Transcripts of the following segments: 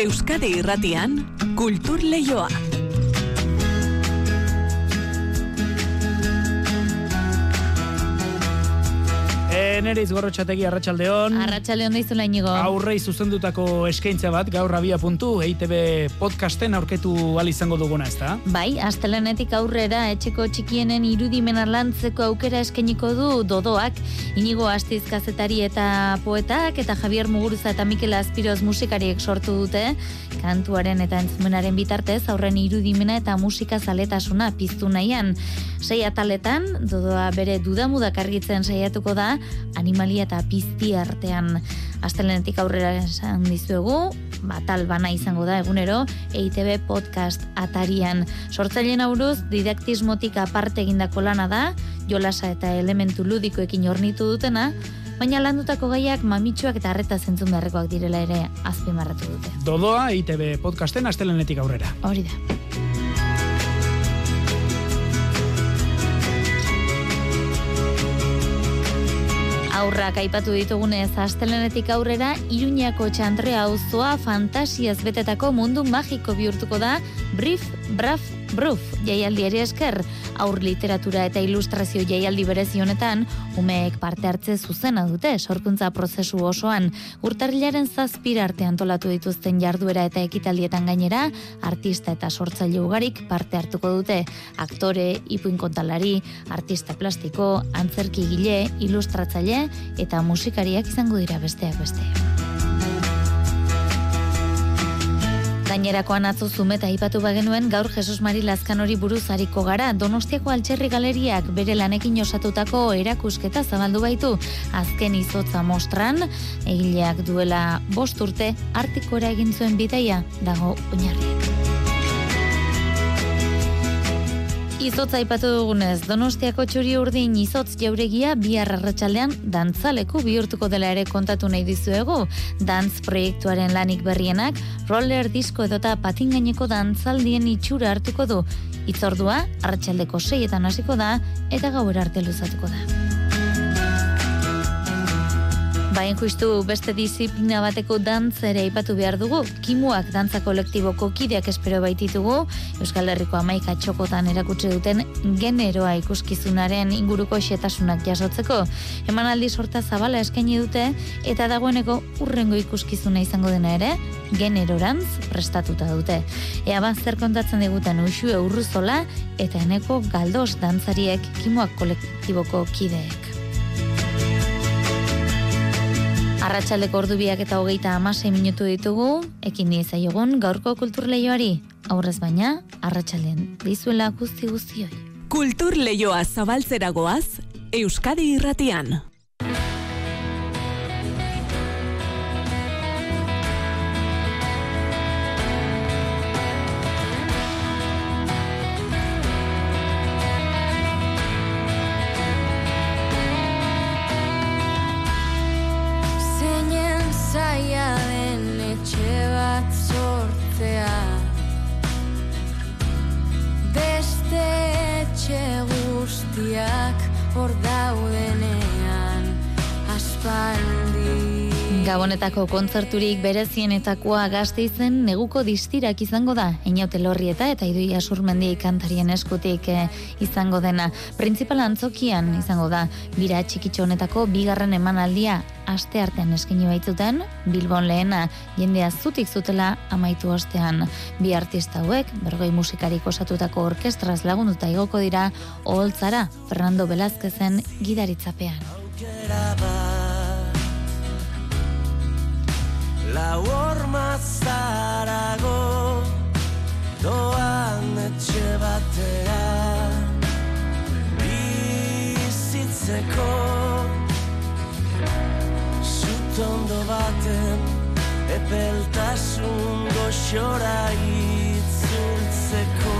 Euskadi Irratian Kultur Leioa. Nere izgorrotxategi arratsaldeon. Arratsaldeon daizula inigo. Aurrei zuzendutako eskaintza bat gaur abia puntu EITB podcasten aurketu al izango duguna, ezta? Bai, astelenetik aurrera etxeko txikienen irudimen lantzeko aukera eskainiko du dodoak. Inigo Astiz kazetari eta poetak eta Javier Muguruza eta Mikel Azpiroz musikariek sortu dute kantuaren eta entzumenaren bitartez aurren irudimena eta musika zaletasuna piztu nahian. Sei ataletan, dodoa bere dudamudak argitzen saiatuko da, animalia eta pizti artean astelenetik aurrera esan dizuegu, batal bana izango da egunero, EITB podcast atarian. Sortzaileen auruz, didaktismotik aparte egindako lana da, jolasa eta elementu ludikoekin ornitu dutena, baina landutako gaiak mamitsuak eta arreta zentzun beharrekoak direla ere azpimarratu dute. Dodoa EITB podcasten astelenetik aurrera. Hori da. Aurrak aipatu ditugunez astelenetik aurrera Iruñako txantrea auzoa fantasiaz betetako mundu magiko bihurtuko da Brief Braf Bruf, jaialdiari esker, aur literatura eta ilustrazio jaialdi berezi honetan, umeek parte hartze zuzena dute sorkuntza prozesu osoan, urtarrilaren zazpira arte antolatu dituzten jarduera eta ekitaldietan gainera, artista eta sortzaile ugarik parte hartuko dute, aktore, ipuin kontalari, artista plastiko, antzerki gile, ilustratzaile eta musikariak izango dira besteak beste. Gainerakoan atzo zumeta ipatu bagenuen gaur Jesus Mari Lazkan hori buruz hariko gara. Donostiako altxerri galeriak bere lanekin osatutako erakusketa zabaldu baitu. Azken izotza mostran, egileak duela bost urte artikora egin zuen bidaia dago oinarriek. Izotza ipatu dugunez, Donostiako txuri urdin izotz jauregia bihar arratsaldean dantzaleku bihurtuko dela ere kontatu nahi dizuegu. Dantz proiektuaren lanik berrienak, roller disko edota patingaineko dantzaldien itxura hartuko du. Itzordua, arratsaldeko seietan hasiko da, eta gaur arte luzatuko da. Bain justu beste disiplina bateko dantzere ipatu behar dugu, kimuak dantza kolektiboko kideak espero baititugu, Euskal Herriko amaika txokotan erakutse duten generoa ikuskizunaren inguruko xetasunak jasotzeko. Emanaldi sorta zabala eskaini dute, eta dagoeneko urrengo ikuskizuna izango dena ere, generorantz prestatuta dute. Ea zer kontatzen diguten usue urruzola, eta eneko galdos dantzariek kimuak kolektiboko kideek. Arratxaldeko ordu biak eta hogeita amasei minutu ditugu, ekin nieza jogun gaurko kulturleioari. Aurrez baina, arratsalden dizuela guzti guztioi. Kulturleioa zabaltzeragoaz, Euskadi irratian. Gabonetako kontzerturik berezienetakoa gazte izen neguko distirak izango da, inaute lorrieta eta iduia surmendi kantarien eskutik eh, izango dena. Principal antzokian izango da, bira txikitxo honetako bigarren emanaldia aste artean eskini baitzuten, Bilbon lehena jendea zutik zutela amaitu ostean. Bi artista hauek, bergoi musikarik osatutako orkestraz lagunduta igoko dira, oholtzara Fernando Velázquezen gidaritzapean. Lau horma zarago doan etxe batean bizitzeko zutondo baten epeltasun goxora itzultzeko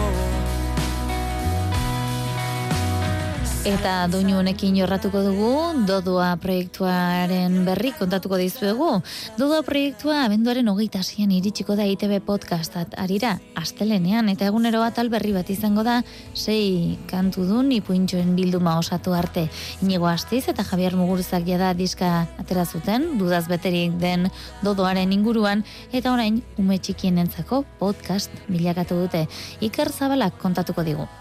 Eta doinu honekin jorratuko dugu, Dodoa proiektuaren berri kontatuko dizuegu. Dodoa proiektua abenduaren hogeita zian iritsiko da ITB podcastat. Arira, astelenean eta egunero bat berri bat izango da, sei kantu dun ipuintxoen bilduma osatu arte. Inigo astiz eta Javier Muguruzak jada diska atera zuten, dudaz beterik den Dodoaren inguruan, eta orain ume txikien entzako podcast bilakatu dute. Iker Zabalak kontatuko digu.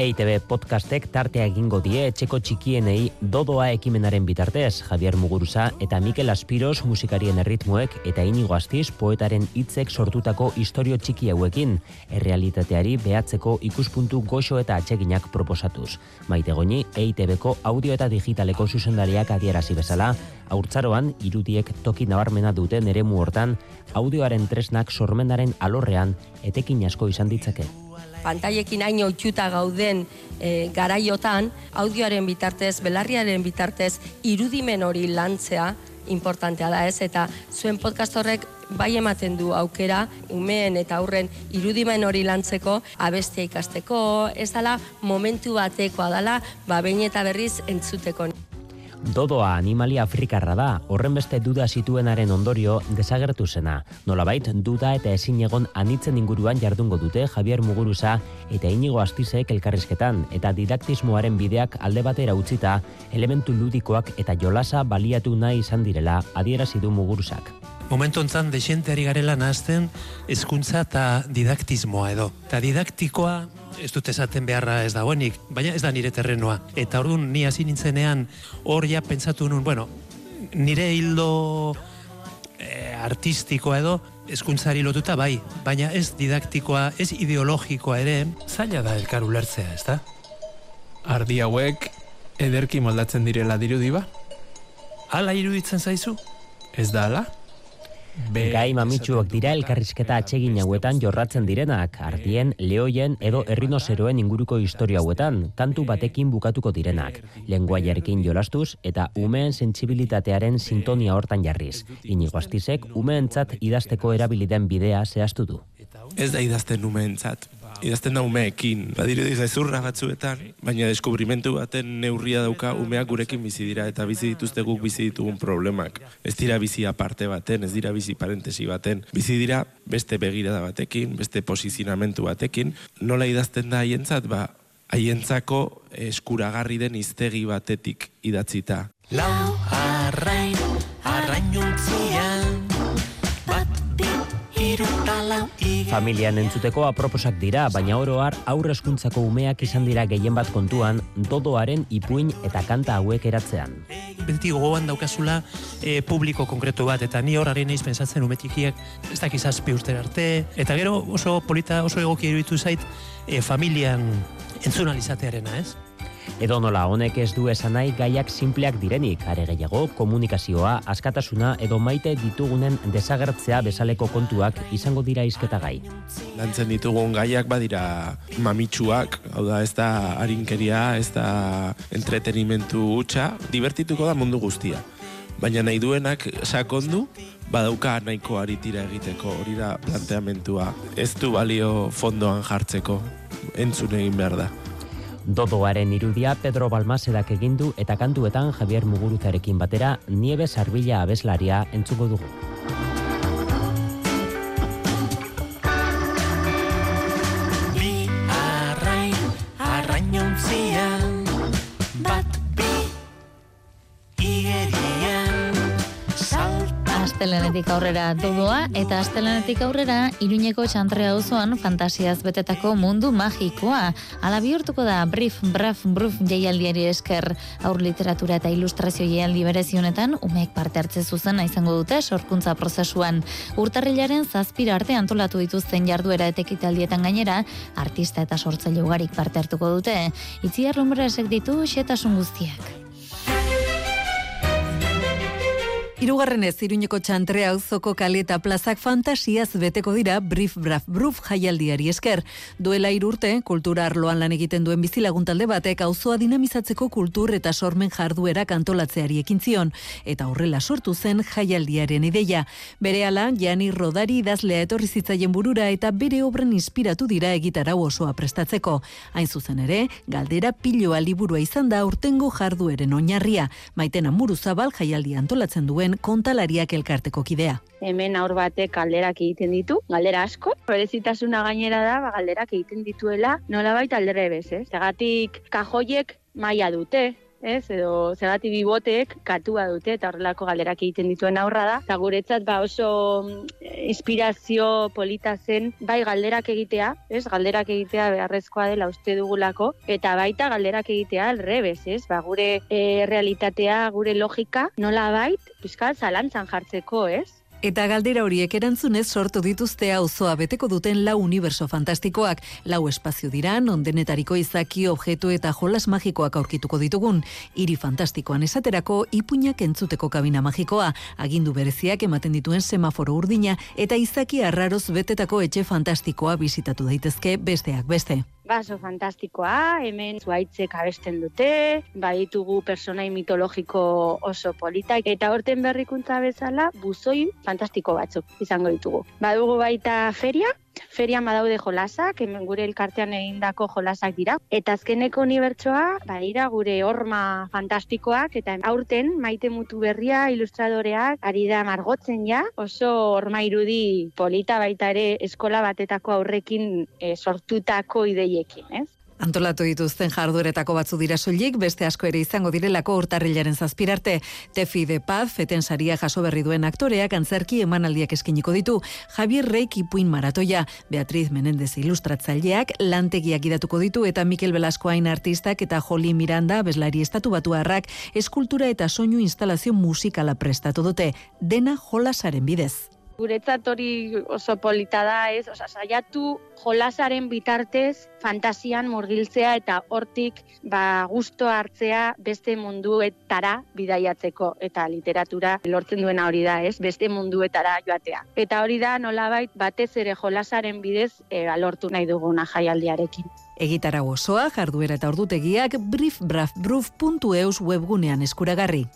EITB podcastek tartea egingo die etxeko txikienei dodoa ekimenaren bitartez, Javier Muguruza eta Mikel Aspiros musikarien erritmoek eta inigo astiz poetaren hitzek sortutako historio txiki hauekin, errealitateari behatzeko ikuspuntu goxo eta atseginak proposatuz. Maite goni, EITBko audio eta digitaleko zuzendariak adierazi bezala, haurtzaroan irudiek toki nabarmena duten eremu hortan, audioaren tresnak sormenaren alorrean etekin asko izan ditzake pantailekin hain oitxuta gauden e, garaiotan, audioaren bitartez, belarriaren bitartez, irudimen hori lantzea, importantea da ez, eta zuen podcast horrek bai ematen du aukera, umeen eta aurren irudimen hori lantzeko, abestia ikasteko, ez dala momentu batekoa dala, ba, behin eta berriz entzuteko. Dodoa animalia afrikarra da, horren beste duda zituenaren ondorio desagertu zena. Nolabait, duda eta ezin egon anitzen inguruan jardungo dute Javier Muguruza eta inigo astizek elkarrizketan, eta didaktismoaren bideak alde batera utzita, elementu ludikoak eta jolasa baliatu nahi izan direla adierazi du Muguruzak. Momentu ontzan, desienteari garela nahazten, ezkuntza eta didaktismoa edo. Eta didaktikoa ez dut esaten beharra ez dagoenik, baina ez da nire terrenoa. Eta orduan ni hasi nintzenean hor ja pentsatu nun, bueno, nire hildo e, artistikoa edo eskuntzari lotuta bai, baina ez didaktikoa, ez ideologikoa ere, zaila da elkar ulertzea, ez da? Ardi hauek ederki moldatzen direla dirudi ba? Hala iruditzen zaizu? Ez da ala? Gai mamitsuak dira elkarrizketa atsegin hauetan jorratzen direnak, ardien, leoien edo errinozeroen inguruko historia hauetan, kantu batekin bukatuko direnak, lenguaiarekin jolastuz eta umeen sentsibilitatearen sintonia hortan jarriz. Inigo astizek umeentzat idazteko erabiliden bidea zehaztu du. Ez da idazten umeentzat, idazten da umeekin. Badiru ezurra batzuetan, baina deskubrimentu baten neurria dauka umeak gurekin bizi dira eta bizi dituzte guk bizi ditugun problemak. Ez dira bizi aparte baten, ez dira bizi parentesi baten. Bizi dira beste begirada batekin, beste posizionamentu batekin. Nola idazten da haientzat, ba, haientzako eskuragarri den iztegi batetik idatzita. Lau arrain, arrain Familian entzuteko aproposak dira, baina oroar aurre eskuntzako umeak izan dira gehien bat kontuan dodoaren ipuin eta kanta hauek eratzean. Beti gogoan daukazula e, publiko konkretu bat, eta ni horari neiz pensatzen umetikiek ez dakizazpi urter arte, eta gero oso polita, oso egokia iruditu zait e, familian entzunalizatearena, ez? Edo nola honek ez du esan nahi gaiak simpleak direnik, are gehiago komunikazioa, askatasuna edo maite ditugunen desagertzea bezaleko kontuak izango dira izketa gai. Lantzen ditugun gaiak badira mamitsuak, hau da ez da harinkeria, ez da entretenimentu hutsa, divertituko da mundu guztia. Baina nahi duenak sakondu, badauka nahiko aritira egiteko, hori da planteamentua. Ez du balio fondoan jartzeko, entzun egin behar da. Dodoaren irudia Pedro Balmasedak egindu eta kantuetan Javier Muguruzarekin batera Niebe Sarbila abeslaria entzuko dugu. Aurrera dodoa eta astelenetik aurrera Iruñeko txantrea auzoan fantasiaz betetako mundu magikoa. Ala bihurtuko da brief, braf, bruf jaialdiari esker aur literatura eta ilustrazio jaialdi berezionetan umeek parte hartze zuzen izango dute sorkuntza prozesuan. Urtarrilaren zazpira arte antolatu dituzten jarduera eta ekitaldietan gainera artista eta sortzaile ugarik parte hartuko dute. Itziar lumbrasek ditu xetasun guztiak. Hirugarrenez, Iruñeko txantrea auzoko kale eta plazak fantasiaz beteko dira Brief Braf Bruf jaialdiari esker. Duela irurte, kultura arloan lan egiten duen bizilagun talde batek auzoa dinamizatzeko kultur eta sormen jarduera kantolatzeari ekin zion, eta horrela sortu zen jaialdiaren ideia. Berehala, Jani Rodari idazlea etorri zitzaien burura eta bere obren inspiratu dira egitarau osoa prestatzeko. Hain zuzen ere, galdera piloa liburua izan da urtengo jardueren oinarria. Maitena Muruzabal jaialdi antolatzen duen kontalariak elkarteko kidea. Hemen aur batek galderak egiten ditu, galdera asko. Berezitasuna gainera da, ba, galderak egiten dituela, nolabait aldrebez, ez? Segatik kajoiek maila dute, ez, edo zergati biboteek katua dute eta horrelako galderak egiten dituen aurra da. Eta guretzat ba oso mm, inspirazio polita zen bai galderak egitea, ez, galderak egitea beharrezkoa dela uste dugulako, eta baita galderak egitea alrebez, ez, ba gure e, realitatea, gure logika, nola bait, pizkal zalantzan jartzeko, ez? Eta galdera horiek erantzunez sortu dituzte auzoa beteko duten lau universo fantastikoak, lau espazio dira, ondenetariko izaki, objektu eta jolas magikoak aurkituko ditugun. Hiri fantastikoan esaterako ipuinak entzuteko kabina magikoa, agindu bereziak ematen dituen semaforo urdina eta izaki arraroz betetako etxe fantastikoa bizitatu daitezke besteak beste. Baso fantastikoa, hemen zuaitzek abesten dute, baditugu personai mitologiko oso politak, eta horten berrikuntza bezala, buzoi fantastiko batzuk izango ditugu. Badugu baita feria, ferian badaude jolasak, hemen gure elkartean egindako jolasak dira. Eta azkeneko unibertsoa, badira gure horma fantastikoak, eta aurten maite mutu berria ilustradoreak ari da margotzen ja, oso horma irudi polita baita ere eskola batetako aurrekin e, sortutako ideiekin, ez? Antolatu dituzten jardueretako batzu dira soilik, beste asko ere izango direlako urtarrilaren zazpirarte. Tefi de Paz, feten saria jaso berri duen aktoreak antzerki emanaldiak eskiniko ditu. Javier Reik ipuin maratoia, Beatriz Menendez ilustratzaileak lantegiak idatuko ditu eta Mikel Velascoain artistak eta Joli Miranda bezlari estatu batuarrak eskultura eta soinu instalazio musikala prestatu dute. Dena jolasaren bidez guretzat hori oso polita da, ez? Osa, saiatu jolasaren bitartez fantasian murgiltzea eta hortik ba gusto hartzea beste munduetara bidaiatzeko eta literatura lortzen duena hori da, ez? Beste munduetara joatea. Eta hori da nolabait batez ere jolasaren bidez e, lortu nahi duguna jaialdiarekin. Egitara osoa, jarduera eta ordutegiak briefbrafbruf.eus webgunean eskuragarri.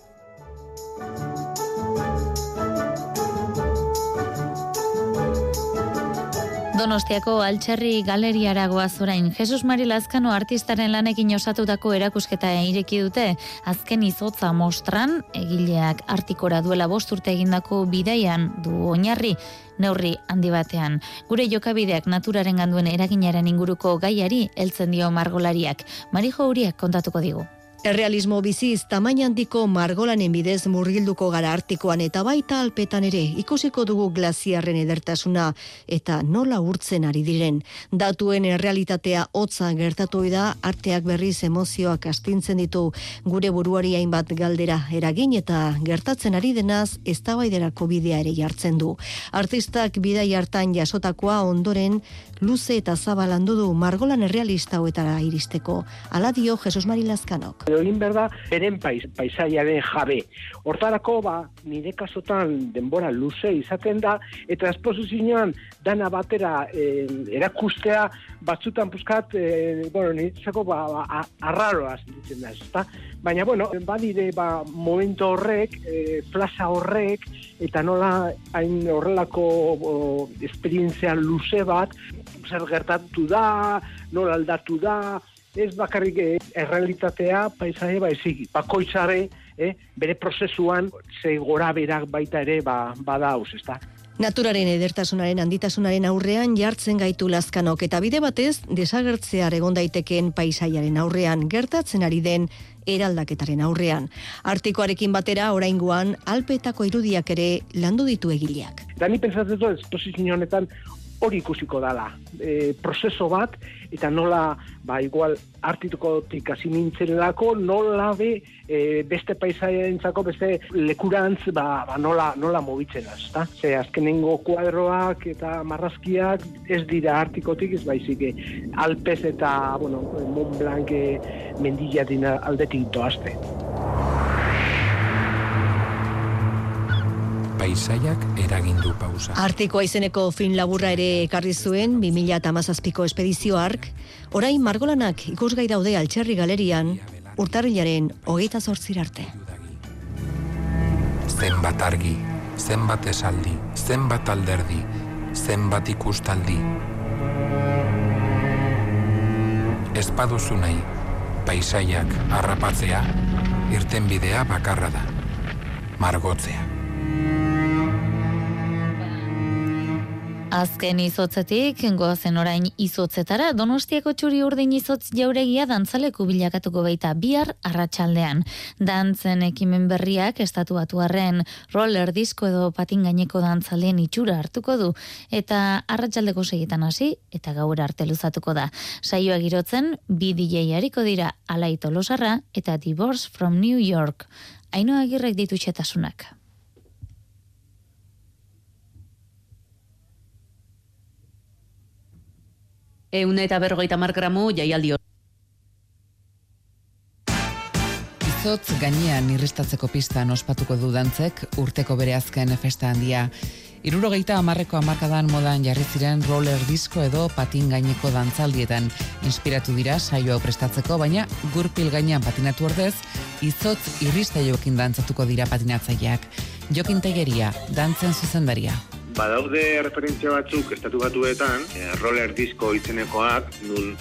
Donostiako Altxerri Galeriara goaz orain Jesus Mari Lazkano artistaren lanekin osatutako erakusketa ireki dute azken izotza mostran egileak artikora duela bost urte egindako bidaian du oinarri neurri handi batean. Gure jokabideak naturaren ganduen eraginaren inguruko gaiari heltzen dio margolariak. Marijo Uriak kontatuko digu. Errealismo biziz tamain handiko margolanen bidez murgilduko gara artikoan eta baita alpetan ere ikusiko dugu glaziarren edertasuna eta nola urtzen ari diren. Datuen errealitatea hotza gertatu da arteak berriz emozioak astintzen ditu gure buruari hainbat galdera eragin eta gertatzen ari denaz eztabaiderako bidea ere jartzen du. Artistak bidai hartan jasotakoa ondoren luze eta zabalandu du margolan errealista hoetara iristeko. Ala dio Jesus Mari Lazkanok egin berda beren pais, paisaiaren jabe. Hortarako, ba, nire kasotan denbora luze izaten da, eta esposizioan dana batera eh, erakustea batzutan puzkat, eh, bueno, niretzako ba, ba, arraroa da, ezta? Baina, bueno, badire, ba, momento horrek, eh, plaza horrek, eta nola hain horrelako esperientzia luze bat, zer gertatu da, nola aldatu da, ez bakarrik eh, errealitatea paisaje baizik, bakoitzare eh, bere prozesuan ze gora berak baita ere ba, bada haus, ez da. Naturaren edertasunaren handitasunaren aurrean jartzen gaitu lazkanok eta bide batez desagertzear egon daitekeen paisaiaren aurrean gertatzen ari den eraldaketaren aurrean. Artikoarekin batera oraingoan alpetako irudiak ere landu ditu egileak. Da ni pentsatzen dut esposizio honetan hori ikusiko dala. E, prozeso bat, eta nola, ba, igual, artituko hasi nintzen lako, nola be, e, beste paisaia beste lekurantz, ba, ba nola, nola mobitzen az, ta? Ze, azkenengo kuadroak eta marrazkiak ez dira artikotik, ez baizik, e, Alpez eta, bueno, Mont Blanc e, mendilla dina aldetik doazte. Paisaiak eragindu pausa. Artikoa izeneko fin laburra ere ekarri zuen 2017ko espedizio ark, orain margolanak ikusgai daude altxerri galerian, urtarrilaren hogeita zortzir arte. Zenbat argi, zenbat esaldi, zenbat alderdi, zenbat ikustaldi. Ez baduzu nahi, paisaiak harrapatzea, irtenbidea bakarra da. Margotzea. Azken izotzetik, goazen orain izotzetara, donostiako txuri urdin izotz jauregia dantzaleku bilakatuko baita bihar arratsaldean. Dantzen ekimen berriak estatuatu arren roller disko edo patin gaineko dantzalen itxura hartuko du, eta arratsaldeko seietan hasi eta gaur arte luzatuko da. Saioa girotzen, bi DJ hariko dira Alai Tolosarra eta Divorce from New York. Ainoa agirrek ditu txetasunak. Eun eta berrogeita mar gramu jaialdi. Izotz gainean irristatzeko pistan ospatuko du dantzek urteko bere azken festa handia. Irurogeita amarreko amarkadan modan jarri ziren roller disko edo patin gaineko dantzaldietan inspiratu dira saio hau prestatzeko, baina gurpil gainean patinatu ordez, izotz irristaioekin dantzatuko dira patinatzaileak. Jokin Tegeria, dantzen zuzendaria. Badaude referentzia batzuk estatu batuetan, eh, roller disco izenekoak, nun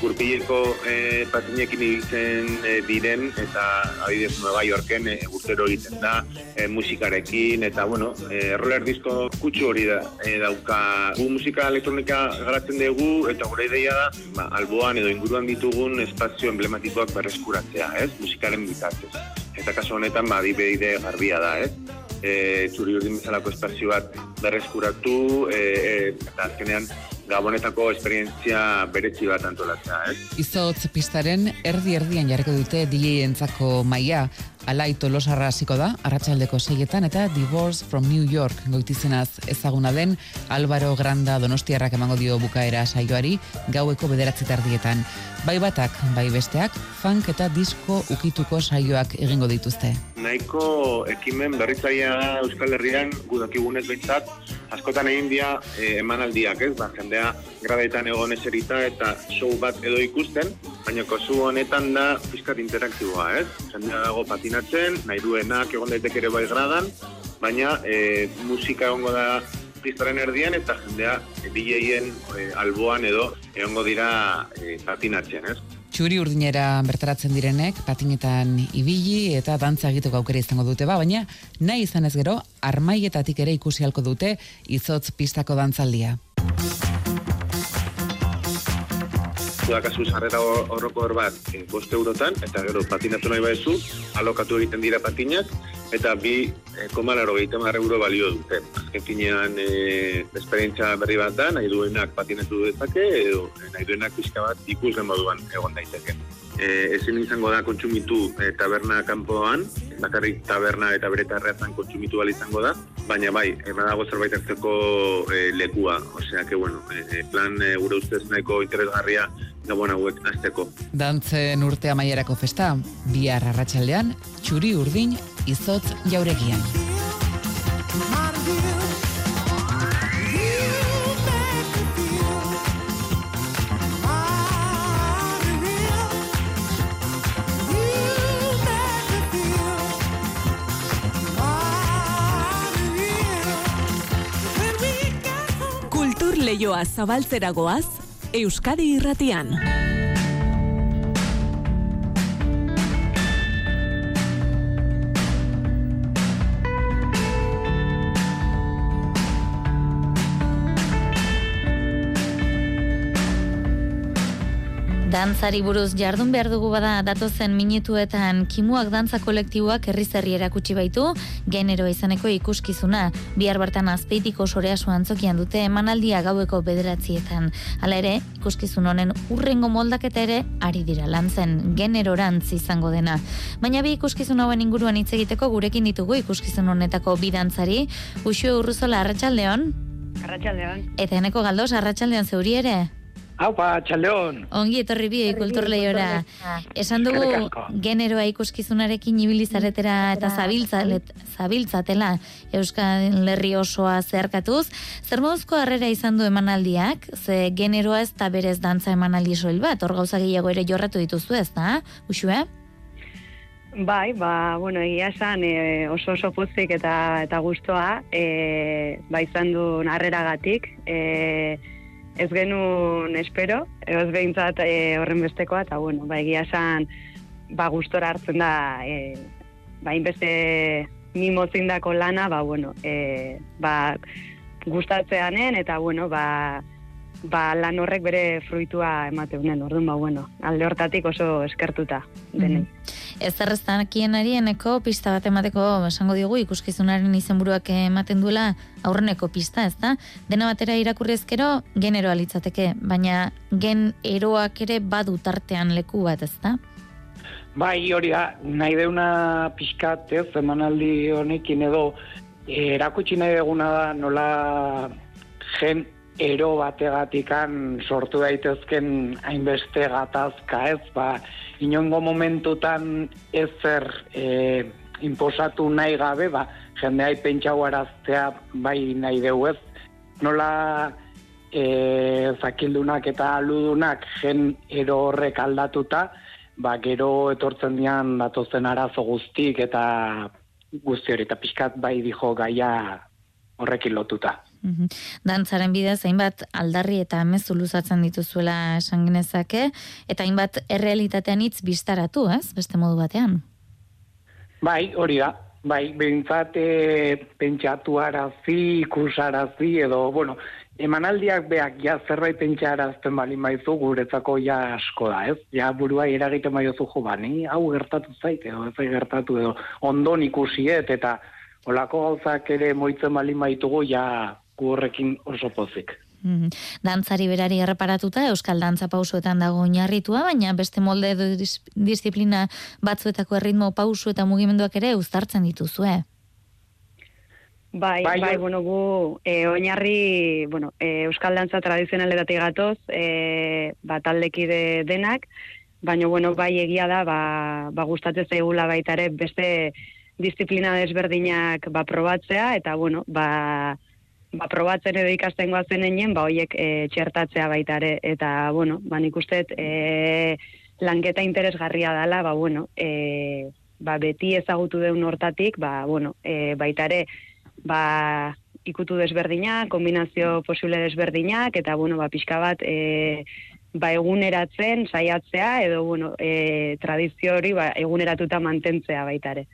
gurpileko eh, patinekin ibiltzen eh, diren, eta adidez Nueva Yorken eh, urtero egiten da, eh, musikarekin, eta bueno, eh, roller disco kutsu hori da, eh, dauka. Gu musika elektronika garatzen dugu, eta gure ideia da, ba, alboan edo inguruan ditugun espazio emblematikoak berreskuratzea, ez? Musikaren bitartez. Eta kasu honetan, ba, adibide garbia da, ez? e, txuri urdin bezalako espazio bat berreskuratu e, e, eta azkenean gabonetako esperientzia beretsi bat antolatzea, ez? Izotz pistaren erdi erdian jarriko dute DJ entzako maia, Alai Tolosarra hasiko da, arratsaldeko seietan eta Divorce from New York goitizenaz ezaguna den Álvaro Granda Donostiarrak emango dio bukaera saioari gaueko bederatzi tardietan. Bai batak, bai besteak, funk eta disko ukituko saioak egingo dituzte. Nahiko ekimen berritzaia da Euskal Herrian gudakigunez behintzat, askotan egin dia eh, emanaldiak, ez? Ba, jendea gradetan egon eserita eta show bat edo ikusten, baina kozu honetan da fiskat interaktiboa, ez? Jendea dago patinatzen, nahi duenak egon daiteke ere bai gradan, baina e, musika egongo da pistaren erdian eta jendea e, DJ-en e, alboan edo egongo dira e, patinatzen, ez? Txuri urdinera bertaratzen direnek, patinetan ibili eta dantza egiteko aukera izango dute ba, baina nahi izan ez gero, armaietatik ere ikusi halko dute izotz pistako dantzaldia. Zudakazu sarrera hor- horrokor bat e, bost eurotan, eta gero patinatu nahi baizu, alokatu egiten dira patinak, eta bi e, komalaro euro balio dute. Azken finean e, esperientzia berri bat da, nahi duenak patinatu dezake, edo e, nahi duenak pixka bat ikuslen moduan egon daiteke. E, ezin izango da kontsumitu e, taberna kanpoan, bakarrik taberna eta bere tarreazan kontsumitu bali izango da, baina bai, e, badago zerbait hartzeko e, lekua, osea, que bueno, e, plan e, gure ustez nahiko interesgarria gabon hauek azteko. Dantzen urte amaierako festa, bihar arratsaldean txuri urdin izotz jauregian. Kultur leioa zabaltzeragoaz, Euskadi irratian. Dantzari buruz jardun behar dugu bada datozen minutuetan kimuak dantza kolektiboak herriz herri erakutsi baitu genero izaneko ikuskizuna. Bihar bertan azpeitiko soreasu antzokian dute emanaldia gaueko bederatzietan. Hala ere, ikuskizun honen urrengo moldaketa ere ari dira lantzen generorantz izango dena. Baina bi ikuskizun hauen inguruan hitz egiteko gurekin ditugu ikuskizun honetako bi dantzari, Uxue Urruzola Arratsaldeon Arratxaldeon. eta Eneko Galdos Arratsaldeon zeuri ere. Haupa, txaleon. Ongi etorri bi kulturleiora. Esan dugu generoa ikuskizunarekin ibili zaretera eta zabiltzalet, zabiltzatela Euskal Herri osoa zeharkatuz. Zer moduzko harrera izan du emanaldiak? Ze generoa ez da berez dantza emanaldi soil bat, hor gauza gehiago ere jorratu dituzu ez da? Uxue? Bai, ba, bueno, egia esan e, oso oso pozik eta eta gustoa, e, ba izan du harreragatik, e, ez genuen espero, ez behintzat e, horren bestekoa, eta bueno, ba egia esan, ba gustora hartzen da, e, ba inbeste mimozindako lana, ba bueno, e, ba gustatzeanen, eta bueno, ba, ba lan horrek bere fruitua emateunen, orduan, ba bueno, alde hortatik oso eskertuta denei. Ez zerreztan arieneko pista bat emateko esango diogu ikuskizunaren izenburuak ematen duela aurreneko pista, ez da? Dena batera irakurri ezkero generoa litzateke, baina gen eroak ere badu tartean leku bat, ez da? Bai, hori da, nahi deuna pixkat, ez, emanaldi honekin edo, eh, erakutsi nahi deguna da nola gen ero bategatikan sortu daitezken hainbeste gatazka, ez, ba, inongo momentutan ezer e, imposatu nahi gabe, ba, jendeai pentsau araztea bai nahi dugu ez, nola e, zakildunak eta aludunak gen ero horrek aldatuta, ba, gero etortzen dian datozen arazo guztik eta guzti hori, eta pixkat bai dijo gaia horrekin lotuta. Mhm. Dantzaren bidez hainbat aldarri eta mezu luzatzen dituzuela esan genezake eta hainbat errealitatean hitz bistaratu, ez? Beste modu batean. Bai, hori da. Bai, behintzat e, pentsatu arazi, ikusarazi, edo, bueno, emanaldiak beak ja zerbait pentsarazten bali maizu guretzako ja asko da, ez? Ja burua iragiten maiozu jo bani, hau gertatu zait, edo ez gertatu, edo ondon ikusiet, eta olako gauzak ere moitzen bali maitugu ja horrekin oso pozik. Mhm. Dantzari berari erreparatuta Euskal Dantza pausuetan dago oinarritua, baina beste molde edo dis disiplina batzuetako erritmo pausu eta mugimenduak ere uztartzen dituzue. Bai, bai, bai, bueno, gu e, oinarri, bueno, e, Euskal Dantza tradizionaletatik gatoz, e, ba, taldekide denak, baina, bueno, bai egia da, ba, ba gustatzen zaigula baita ere beste disiplina desberdinak ba, probatzea, eta, bueno, ba, ba, probatzen edo ikasten goazen enen, ba, hoiek e, txertatzea baita ere, eta, bueno, ba, nik usteet, e, lanketa interesgarria dela, ba, bueno, e, ba, beti ezagutu deun hortatik, ba, bueno, e, baita ere, ba, ikutu desberdinak, kombinazio posible desberdinak, eta, bueno, ba, pixka bat, e, ba, eguneratzen, saiatzea, edo, bueno, e, tradizio hori, ba, eguneratuta mantentzea baita ere.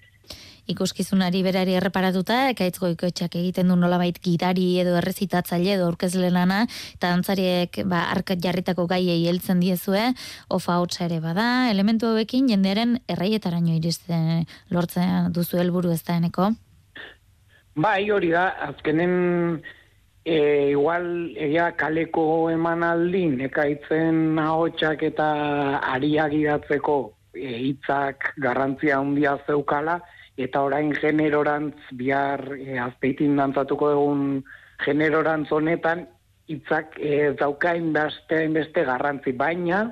Ikuskizunari berari erreparatuta, ekaitz goikoetxak egiten du nolabait gidari edo errezitatzaile edo aurkezle lana, eta dantzariek ba, arkat jarritako gaiei heltzen diezue, ofa hotza ere bada, elementu hauekin jendearen erraietaraino iristen lortzen duzu helburu ez da eneko? Bai, hori da, azkenen e, igual egia kaleko emanaldin ekaitzen ahotsak eta ariak idatzeko e, hitzak garrantzia handia zeukala, eta orain generorantz bihar e, azpeitin dantzatuko egun generorantz honetan hitzak e, dauka hainbeste, hainbeste garrantzi, baina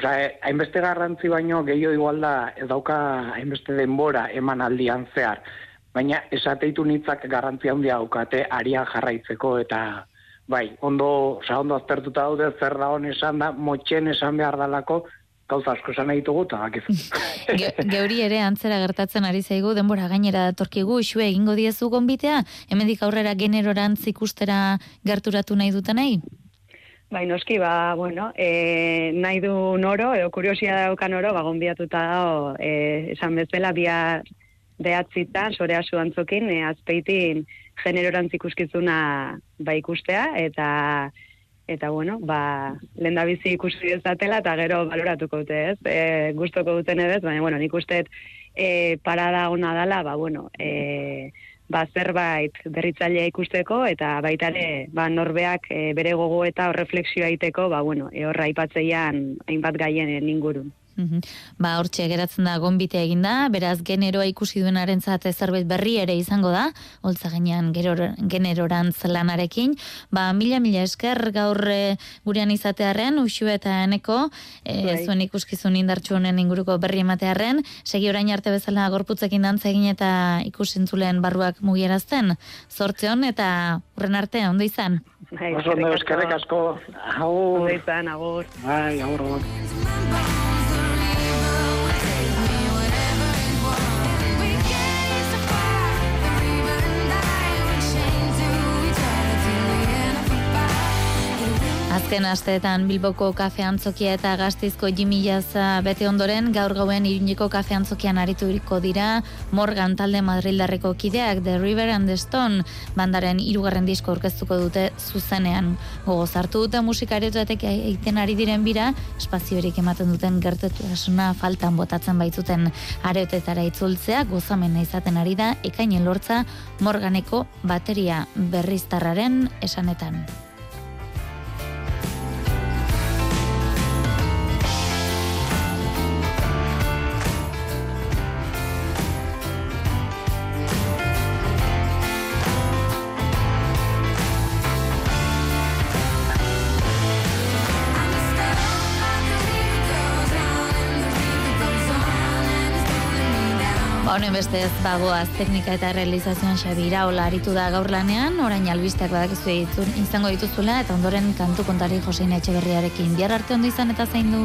Osa, hainbeste garrantzi baino gehiago igual da ez dauka hainbeste denbora eman aldian zehar. Baina esateitu nitzak garrantzi handia daukate aria jarraitzeko eta bai, ondo, osa, ondo aztertuta daude zer da hon esan da, motxen esan behar dalako, gauza asko esan ditugu eta bakizu. Ge, geuri ere antzera gertatzen ari zaigu denbora gainera datorkigu isue egingo diezu gonbitea, hemendik aurrera generorantz ikustera gerturatu nahi dutenei? Bai, noski, ba, bueno, e, nahi du noro, edo kuriosia daukan oro, ba, gonbiatuta dago, e, esan bezala, bia behatzitan, sore asu antzokin, e, azpeitin generorantz ikuskizuna ba, ikustea, eta eta bueno, ba, lehen da bizi ikusi dezatela, eta gero baloratuko dute, ez? E, gustoko duten edez, baina, bueno, nik usteet e, parada ona dala, ba, bueno, e, ba, zerbait berritzailea ikusteko eta baita ere ba, norbeak e, bere gogo eta refleksioa egiteko ba bueno e horra aipatzeian hainbat gaien ingurun Mhm. Ba, hortxe geratzen da gonbite eginda, beraz generoa ikusi duenarentzat zerbait berri ere izango da, holtza gainean generorantz lanarekin. Ba, mila mila esker gaur e, gurean izatearren, usu eta eneko, e, Bai. zuen ikuskizun indartsu honen inguruko berri ematearren, segi orain arte bezala gorputzekin dantza egin eta ikusentzulen barruak mugierazten, zortze hon eta urren arte, ondo izan? Bai, eskerrik asko. Agur. Ondo izan, agur. Bai, agur, agur. Azken asteetan Bilboko kafe antzokia eta gaztizko Jimmy Jazza bete ondoren, gaur gauen iruniko kafe antzokian arituriko dira Morgan talde Madrildarreko kideak The River and the Stone bandaren irugarren disko aurkeztuko dute zuzenean. Gogo zartu dute musikariotatek egiten ari diren bira, espaziorik ematen duten gertetasuna faltan botatzen baitzuten areotetara itzultzea gozamena izaten ari da ekainen lortza Morganeko bateria berriztarraren esanetan. Honen beste ez bagoaz teknika eta realizazioan Xabi Iraola aritu da gaur lanean, orain albisteak badakizu ditu, izango dituzula eta ondoren kantu kontari Josein Etxeberriarekin bihar arte ondo izan eta zaindu.